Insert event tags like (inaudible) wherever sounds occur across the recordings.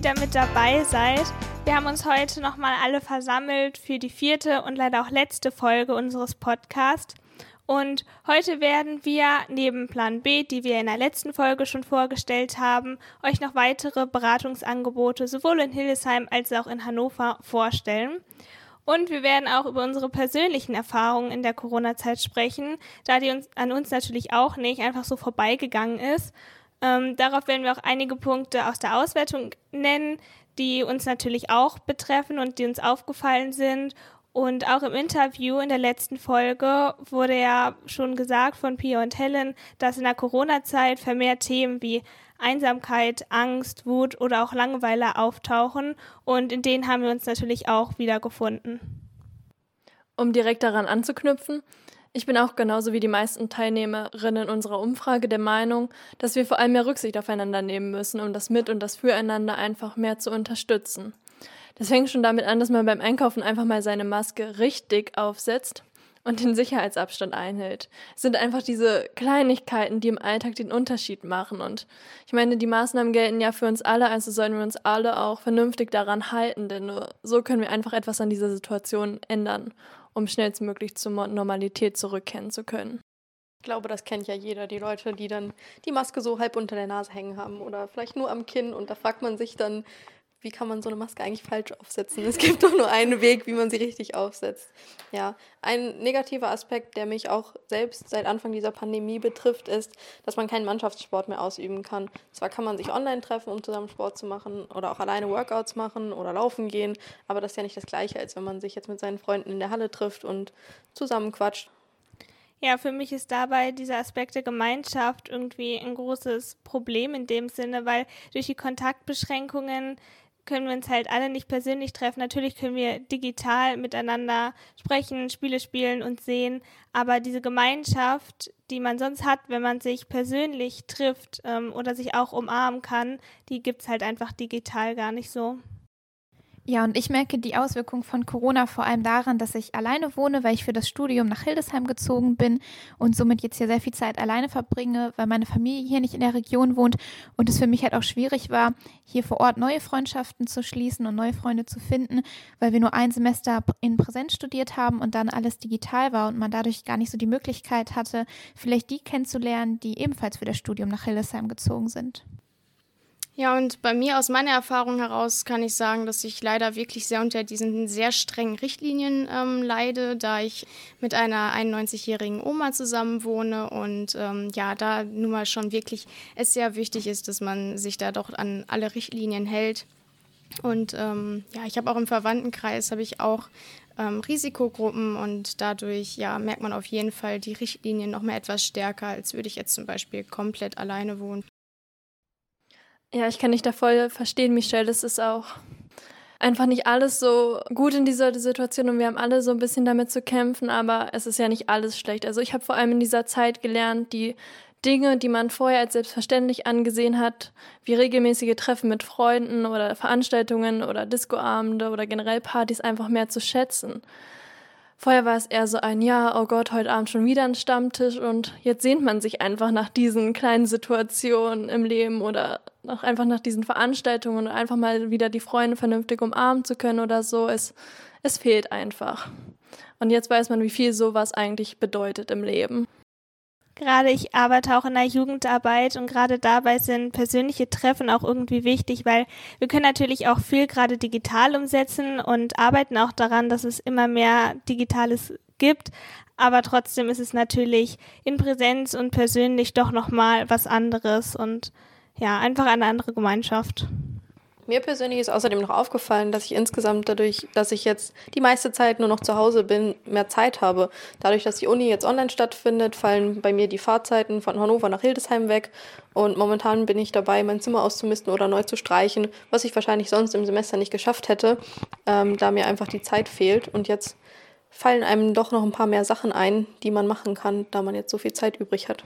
wieder mit dabei seid. Wir haben uns heute nochmal alle versammelt für die vierte und leider auch letzte Folge unseres Podcasts. Und heute werden wir neben Plan B, die wir in der letzten Folge schon vorgestellt haben, euch noch weitere Beratungsangebote sowohl in Hildesheim als auch in Hannover vorstellen. Und wir werden auch über unsere persönlichen Erfahrungen in der Corona-Zeit sprechen, da die uns, an uns natürlich auch nicht einfach so vorbeigegangen ist. Ähm, darauf werden wir auch einige Punkte aus der Auswertung nennen, die uns natürlich auch betreffen und die uns aufgefallen sind. Und auch im Interview in der letzten Folge wurde ja schon gesagt von Pia und Helen, dass in der Corona-Zeit vermehrt Themen wie Einsamkeit, Angst, Wut oder auch Langeweile auftauchen. Und in denen haben wir uns natürlich auch wiedergefunden. Um direkt daran anzuknüpfen, ich bin auch genauso wie die meisten Teilnehmerinnen unserer Umfrage der Meinung, dass wir vor allem mehr Rücksicht aufeinander nehmen müssen, um das Mit- und das Füreinander einfach mehr zu unterstützen. Das fängt schon damit an, dass man beim Einkaufen einfach mal seine Maske richtig aufsetzt und den Sicherheitsabstand einhält. Es sind einfach diese Kleinigkeiten, die im Alltag den Unterschied machen. Und ich meine, die Maßnahmen gelten ja für uns alle, also sollen wir uns alle auch vernünftig daran halten, denn nur so können wir einfach etwas an dieser Situation ändern um schnellstmöglich zur Normalität zurückkehren zu können. Ich glaube, das kennt ja jeder, die Leute, die dann die Maske so halb unter der Nase hängen haben oder vielleicht nur am Kinn und da fragt man sich dann, wie kann man so eine Maske eigentlich falsch aufsetzen? Es gibt doch nur einen Weg, wie man sie richtig aufsetzt. Ja, ein negativer Aspekt, der mich auch selbst seit Anfang dieser Pandemie betrifft, ist, dass man keinen Mannschaftssport mehr ausüben kann. Zwar kann man sich online treffen, um zusammen Sport zu machen oder auch alleine Workouts machen oder laufen gehen, aber das ist ja nicht das Gleiche, als wenn man sich jetzt mit seinen Freunden in der Halle trifft und zusammen quatscht. Ja, für mich ist dabei dieser Aspekt der Gemeinschaft irgendwie ein großes Problem in dem Sinne, weil durch die Kontaktbeschränkungen können wir uns halt alle nicht persönlich treffen. Natürlich können wir digital miteinander sprechen, Spiele spielen und sehen, aber diese Gemeinschaft, die man sonst hat, wenn man sich persönlich trifft ähm, oder sich auch umarmen kann, die gibt es halt einfach digital gar nicht so. Ja, und ich merke die Auswirkungen von Corona vor allem daran, dass ich alleine wohne, weil ich für das Studium nach Hildesheim gezogen bin und somit jetzt hier sehr viel Zeit alleine verbringe, weil meine Familie hier nicht in der Region wohnt und es für mich halt auch schwierig war, hier vor Ort neue Freundschaften zu schließen und neue Freunde zu finden, weil wir nur ein Semester in Präsenz studiert haben und dann alles digital war und man dadurch gar nicht so die Möglichkeit hatte, vielleicht die kennenzulernen, die ebenfalls für das Studium nach Hildesheim gezogen sind. Ja, und bei mir aus meiner Erfahrung heraus kann ich sagen, dass ich leider wirklich sehr unter diesen sehr strengen Richtlinien ähm, leide, da ich mit einer 91-jährigen Oma zusammen wohne und ähm, ja, da nun mal schon wirklich es sehr wichtig ist, dass man sich da doch an alle Richtlinien hält. Und ähm, ja, ich habe auch im Verwandtenkreis habe ich auch ähm, Risikogruppen und dadurch ja merkt man auf jeden Fall die Richtlinien noch mal etwas stärker, als würde ich jetzt zum Beispiel komplett alleine wohnen. Ja, ich kann dich da voll verstehen, Michelle. Es ist auch einfach nicht alles so gut in dieser Situation und wir haben alle so ein bisschen damit zu kämpfen, aber es ist ja nicht alles schlecht. Also ich habe vor allem in dieser Zeit gelernt, die Dinge, die man vorher als selbstverständlich angesehen hat, wie regelmäßige Treffen mit Freunden oder Veranstaltungen oder Discoabende oder generell Partys einfach mehr zu schätzen. Vorher war es eher so ein, ja, oh Gott, heute Abend schon wieder ein Stammtisch und jetzt sehnt man sich einfach nach diesen kleinen Situationen im Leben oder nach, einfach nach diesen Veranstaltungen und einfach mal wieder die Freunde vernünftig umarmen zu können oder so. Es, es fehlt einfach. Und jetzt weiß man, wie viel sowas eigentlich bedeutet im Leben. Gerade ich arbeite auch in der Jugendarbeit und gerade dabei sind persönliche Treffen auch irgendwie wichtig, weil wir können natürlich auch viel gerade digital umsetzen und arbeiten auch daran, dass es immer mehr Digitales gibt. Aber trotzdem ist es natürlich in Präsenz und persönlich doch nochmal was anderes und ja, einfach eine andere Gemeinschaft. Mir persönlich ist außerdem noch aufgefallen, dass ich insgesamt dadurch, dass ich jetzt die meiste Zeit nur noch zu Hause bin, mehr Zeit habe. Dadurch, dass die Uni jetzt online stattfindet, fallen bei mir die Fahrzeiten von Hannover nach Hildesheim weg. Und momentan bin ich dabei, mein Zimmer auszumisten oder neu zu streichen, was ich wahrscheinlich sonst im Semester nicht geschafft hätte, ähm, da mir einfach die Zeit fehlt. Und jetzt fallen einem doch noch ein paar mehr Sachen ein, die man machen kann, da man jetzt so viel Zeit übrig hat.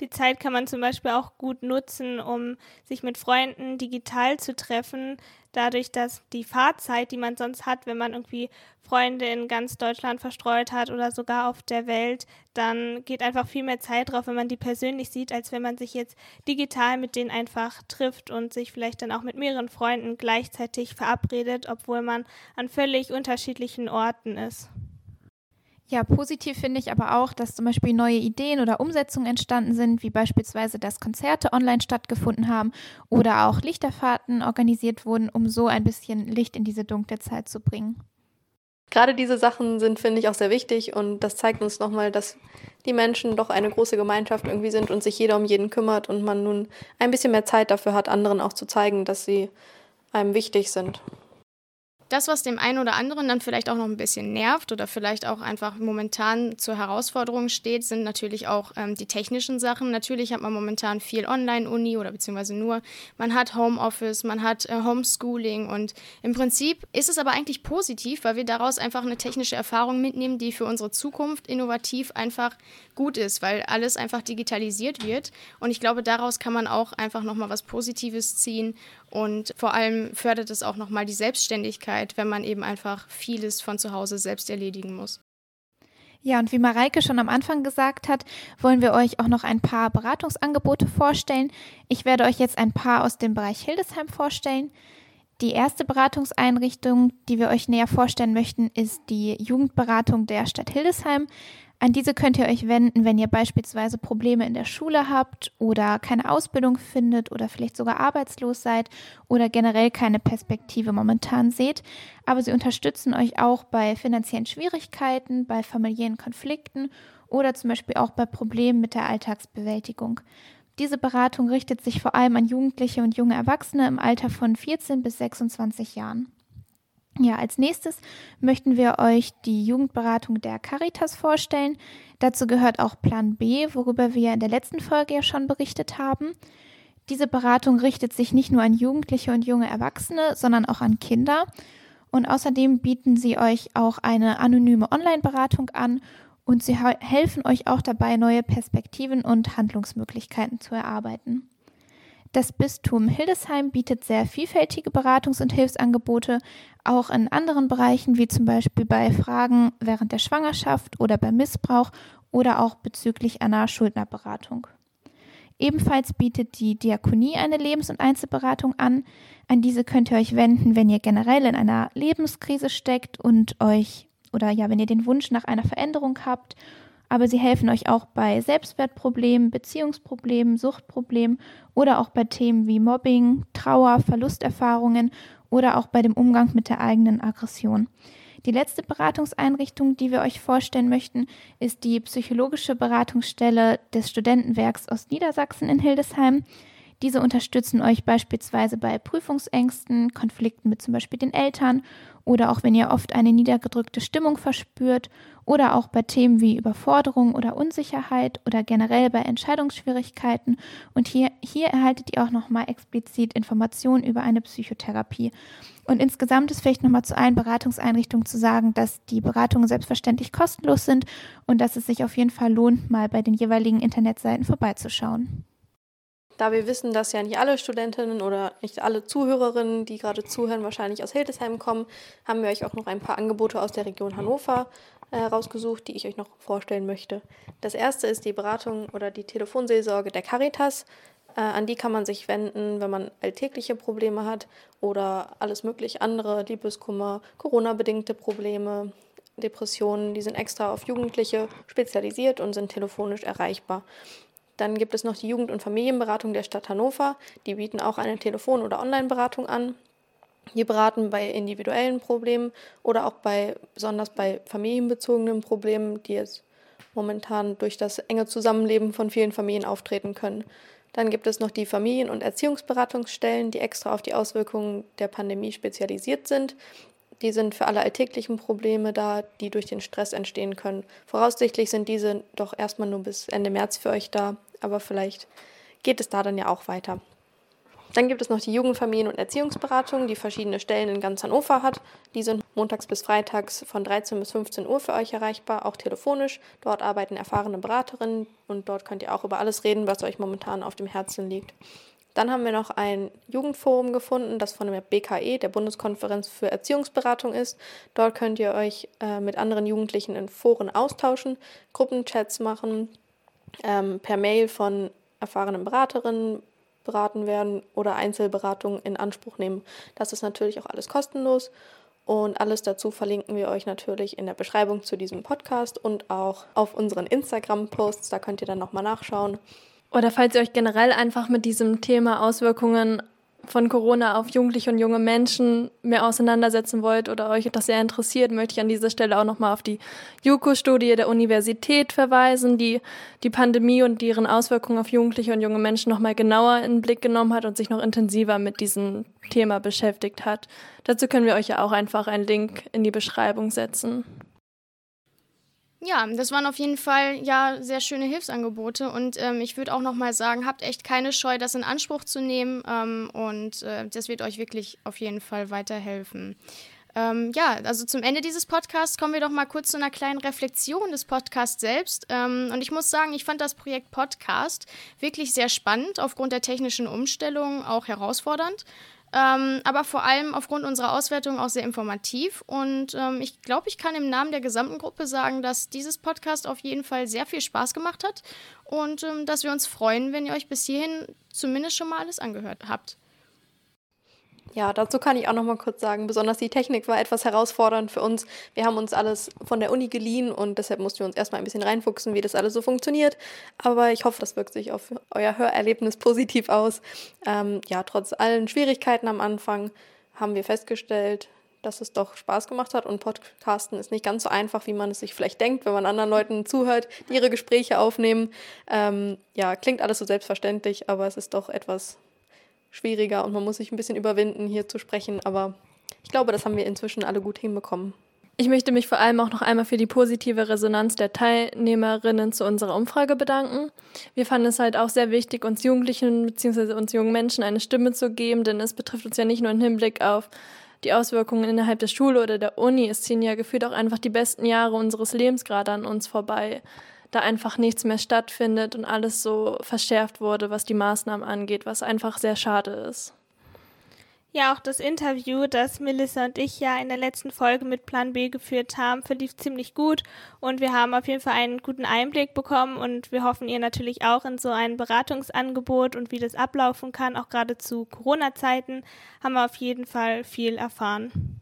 Die Zeit kann man zum Beispiel auch gut nutzen, um sich mit Freunden digital zu treffen, dadurch, dass die Fahrzeit, die man sonst hat, wenn man irgendwie Freunde in ganz Deutschland verstreut hat oder sogar auf der Welt, dann geht einfach viel mehr Zeit drauf, wenn man die persönlich sieht, als wenn man sich jetzt digital mit denen einfach trifft und sich vielleicht dann auch mit mehreren Freunden gleichzeitig verabredet, obwohl man an völlig unterschiedlichen Orten ist. Ja, positiv finde ich aber auch, dass zum Beispiel neue Ideen oder Umsetzungen entstanden sind, wie beispielsweise, dass Konzerte online stattgefunden haben oder auch Lichterfahrten organisiert wurden, um so ein bisschen Licht in diese dunkle Zeit zu bringen. Gerade diese Sachen sind, finde ich, auch sehr wichtig und das zeigt uns nochmal, dass die Menschen doch eine große Gemeinschaft irgendwie sind und sich jeder um jeden kümmert und man nun ein bisschen mehr Zeit dafür hat, anderen auch zu zeigen, dass sie einem wichtig sind. Das, was dem einen oder anderen dann vielleicht auch noch ein bisschen nervt oder vielleicht auch einfach momentan zur Herausforderung steht, sind natürlich auch ähm, die technischen Sachen. Natürlich hat man momentan viel Online-Uni oder beziehungsweise nur. Man hat Homeoffice, man hat äh, Homeschooling und im Prinzip ist es aber eigentlich positiv, weil wir daraus einfach eine technische Erfahrung mitnehmen, die für unsere Zukunft innovativ einfach gut ist, weil alles einfach digitalisiert wird. Und ich glaube, daraus kann man auch einfach nochmal was Positives ziehen und vor allem fördert es auch nochmal die Selbstständigkeit wenn man eben einfach vieles von zu Hause selbst erledigen muss. Ja, und wie Mareike schon am Anfang gesagt hat, wollen wir euch auch noch ein paar Beratungsangebote vorstellen. Ich werde euch jetzt ein paar aus dem Bereich Hildesheim vorstellen. Die erste Beratungseinrichtung, die wir euch näher vorstellen möchten, ist die Jugendberatung der Stadt Hildesheim. An diese könnt ihr euch wenden, wenn ihr beispielsweise Probleme in der Schule habt oder keine Ausbildung findet oder vielleicht sogar arbeitslos seid oder generell keine Perspektive momentan seht. Aber sie unterstützen euch auch bei finanziellen Schwierigkeiten, bei familiären Konflikten oder zum Beispiel auch bei Problemen mit der Alltagsbewältigung. Diese Beratung richtet sich vor allem an Jugendliche und junge Erwachsene im Alter von 14 bis 26 Jahren. Ja, als nächstes möchten wir euch die Jugendberatung der Caritas vorstellen. Dazu gehört auch Plan B, worüber wir in der letzten Folge ja schon berichtet haben. Diese Beratung richtet sich nicht nur an Jugendliche und junge Erwachsene, sondern auch an Kinder. Und außerdem bieten sie euch auch eine anonyme Online-Beratung an und sie helfen euch auch dabei, neue Perspektiven und Handlungsmöglichkeiten zu erarbeiten. Das Bistum Hildesheim bietet sehr vielfältige Beratungs- und Hilfsangebote, auch in anderen Bereichen, wie zum Beispiel bei Fragen während der Schwangerschaft oder beim Missbrauch oder auch bezüglich einer Schuldnerberatung. Ebenfalls bietet die Diakonie eine Lebens- und Einzelberatung an. An diese könnt ihr euch wenden, wenn ihr generell in einer Lebenskrise steckt und euch oder ja, wenn ihr den Wunsch nach einer Veränderung habt aber sie helfen euch auch bei Selbstwertproblemen, Beziehungsproblemen, Suchtproblemen oder auch bei Themen wie Mobbing, Trauer, Verlusterfahrungen oder auch bei dem Umgang mit der eigenen Aggression. Die letzte Beratungseinrichtung, die wir euch vorstellen möchten, ist die psychologische Beratungsstelle des Studentenwerks Ostniedersachsen in Hildesheim. Diese unterstützen euch beispielsweise bei Prüfungsängsten, Konflikten mit zum Beispiel den Eltern oder auch wenn ihr oft eine niedergedrückte Stimmung verspürt oder auch bei Themen wie Überforderung oder Unsicherheit oder generell bei Entscheidungsschwierigkeiten. Und hier, hier erhaltet ihr auch nochmal explizit Informationen über eine Psychotherapie. Und insgesamt ist vielleicht nochmal zu allen Beratungseinrichtungen zu sagen, dass die Beratungen selbstverständlich kostenlos sind und dass es sich auf jeden Fall lohnt, mal bei den jeweiligen Internetseiten vorbeizuschauen. Da wir wissen, dass ja nicht alle Studentinnen oder nicht alle Zuhörerinnen, die gerade zuhören, wahrscheinlich aus Hildesheim kommen, haben wir euch auch noch ein paar Angebote aus der Region Hannover äh, rausgesucht, die ich euch noch vorstellen möchte. Das erste ist die Beratung oder die Telefonseelsorge der Caritas. Äh, an die kann man sich wenden, wenn man alltägliche Probleme hat oder alles mögliche andere, Liebeskummer, Corona-bedingte Probleme, Depressionen. Die sind extra auf Jugendliche spezialisiert und sind telefonisch erreichbar. Dann gibt es noch die Jugend- und Familienberatung der Stadt Hannover. Die bieten auch eine Telefon- oder Online-Beratung an. Die beraten bei individuellen Problemen oder auch bei, besonders bei familienbezogenen Problemen, die jetzt momentan durch das enge Zusammenleben von vielen Familien auftreten können. Dann gibt es noch die Familien- und Erziehungsberatungsstellen, die extra auf die Auswirkungen der Pandemie spezialisiert sind. Die sind für alle alltäglichen Probleme da, die durch den Stress entstehen können. Voraussichtlich sind diese doch erstmal nur bis Ende März für euch da, aber vielleicht geht es da dann ja auch weiter. Dann gibt es noch die Jugendfamilien- und Erziehungsberatung, die verschiedene Stellen in ganz Hannover hat. Die sind montags bis freitags von 13 bis 15 Uhr für euch erreichbar, auch telefonisch. Dort arbeiten erfahrene Beraterinnen und dort könnt ihr auch über alles reden, was euch momentan auf dem Herzen liegt. Dann haben wir noch ein Jugendforum gefunden, das von der BKE, der Bundeskonferenz für Erziehungsberatung ist. Dort könnt ihr euch äh, mit anderen Jugendlichen in Foren austauschen, Gruppenchats machen, ähm, per Mail von erfahrenen Beraterinnen beraten werden oder Einzelberatungen in Anspruch nehmen. Das ist natürlich auch alles kostenlos. Und alles dazu verlinken wir euch natürlich in der Beschreibung zu diesem Podcast und auch auf unseren Instagram-Posts. Da könnt ihr dann nochmal nachschauen. Oder falls ihr euch generell einfach mit diesem Thema Auswirkungen von Corona auf Jugendliche und junge Menschen mehr auseinandersetzen wollt oder euch das sehr interessiert, möchte ich an dieser Stelle auch nochmal auf die JUKO-Studie der Universität verweisen, die die Pandemie und deren Auswirkungen auf Jugendliche und junge Menschen nochmal genauer in den Blick genommen hat und sich noch intensiver mit diesem Thema beschäftigt hat. Dazu können wir euch ja auch einfach einen Link in die Beschreibung setzen. Ja, das waren auf jeden Fall ja sehr schöne Hilfsangebote und ähm, ich würde auch noch mal sagen, habt echt keine Scheu, das in Anspruch zu nehmen ähm, und äh, das wird euch wirklich auf jeden Fall weiterhelfen. Ähm, ja, also zum Ende dieses Podcasts kommen wir doch mal kurz zu einer kleinen Reflexion des Podcasts selbst. Ähm, und ich muss sagen, ich fand das Projekt Podcast wirklich sehr spannend, aufgrund der technischen Umstellung auch herausfordernd ähm, aber vor allem aufgrund unserer Auswertung auch sehr informativ. Und ähm, ich glaube, ich kann im Namen der gesamten Gruppe sagen, dass dieses Podcast auf jeden Fall sehr viel Spaß gemacht hat und ähm, dass wir uns freuen, wenn ihr euch bis hierhin zumindest schon mal alles angehört habt. Ja, dazu kann ich auch noch mal kurz sagen, besonders die Technik war etwas herausfordernd für uns. Wir haben uns alles von der Uni geliehen und deshalb mussten wir uns erstmal ein bisschen reinfuchsen, wie das alles so funktioniert. Aber ich hoffe, das wirkt sich auf euer Hörerlebnis positiv aus. Ähm, ja, trotz allen Schwierigkeiten am Anfang haben wir festgestellt, dass es doch Spaß gemacht hat und Podcasten ist nicht ganz so einfach, wie man es sich vielleicht denkt, wenn man anderen Leuten zuhört, die ihre Gespräche aufnehmen. Ähm, ja, klingt alles so selbstverständlich, aber es ist doch etwas schwieriger und man muss sich ein bisschen überwinden, hier zu sprechen. Aber ich glaube, das haben wir inzwischen alle gut hinbekommen. Ich möchte mich vor allem auch noch einmal für die positive Resonanz der Teilnehmerinnen zu unserer Umfrage bedanken. Wir fanden es halt auch sehr wichtig, uns Jugendlichen bzw. uns jungen Menschen eine Stimme zu geben, denn es betrifft uns ja nicht nur im Hinblick auf die Auswirkungen innerhalb der Schule oder der Uni. Es ziehen ja gefühlt auch einfach die besten Jahre unseres Lebens gerade an uns vorbei da einfach nichts mehr stattfindet und alles so verschärft wurde, was die Maßnahmen angeht, was einfach sehr schade ist. Ja, auch das Interview, das Melissa und ich ja in der letzten Folge mit Plan B geführt haben, verlief ziemlich gut und wir haben auf jeden Fall einen guten Einblick bekommen und wir hoffen ihr natürlich auch in so ein Beratungsangebot und wie das ablaufen kann, auch gerade zu Corona-Zeiten, haben wir auf jeden Fall viel erfahren.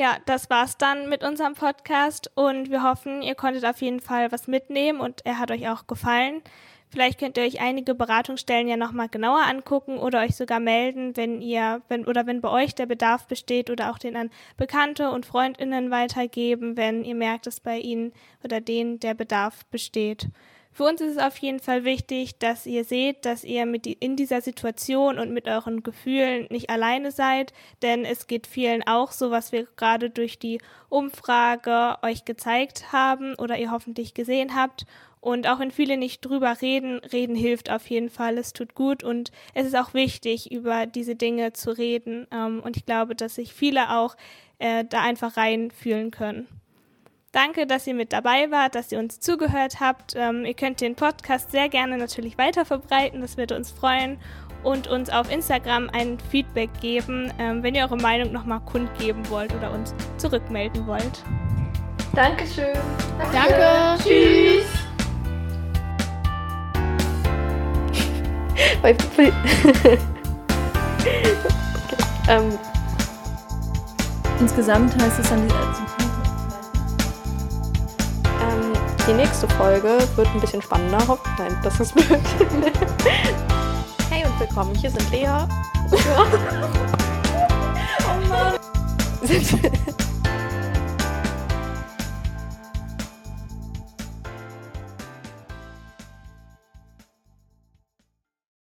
Ja, das war's dann mit unserem Podcast und wir hoffen, ihr konntet auf jeden Fall was mitnehmen und er hat euch auch gefallen. Vielleicht könnt ihr euch einige Beratungsstellen ja nochmal genauer angucken oder euch sogar melden, wenn ihr, wenn, oder wenn bei euch der Bedarf besteht oder auch den an Bekannte und FreundInnen weitergeben, wenn ihr merkt, dass bei ihnen oder denen der Bedarf besteht. Für uns ist es auf jeden Fall wichtig, dass ihr seht, dass ihr mit die, in dieser Situation und mit euren Gefühlen nicht alleine seid, denn es geht vielen auch so, was wir gerade durch die Umfrage euch gezeigt haben oder ihr hoffentlich gesehen habt. Und auch wenn viele nicht drüber reden, reden hilft auf jeden Fall. Es tut gut und es ist auch wichtig, über diese Dinge zu reden. Ähm, und ich glaube, dass sich viele auch äh, da einfach reinfühlen können. Danke, dass ihr mit dabei wart, dass ihr uns zugehört habt. Ähm, ihr könnt den Podcast sehr gerne natürlich weiter verbreiten, das würde uns freuen. Und uns auf Instagram ein Feedback geben, ähm, wenn ihr eure Meinung nochmal kundgeben wollt oder uns zurückmelden wollt. Dankeschön. Danke. Danke. Tschüss. (laughs) ähm. Insgesamt heißt es dann, Die nächste Folge wird ein bisschen spannender. Nein, das ist blöd. hey und willkommen, hier sind Lea. (laughs) oh Mann. (laughs) (laughs)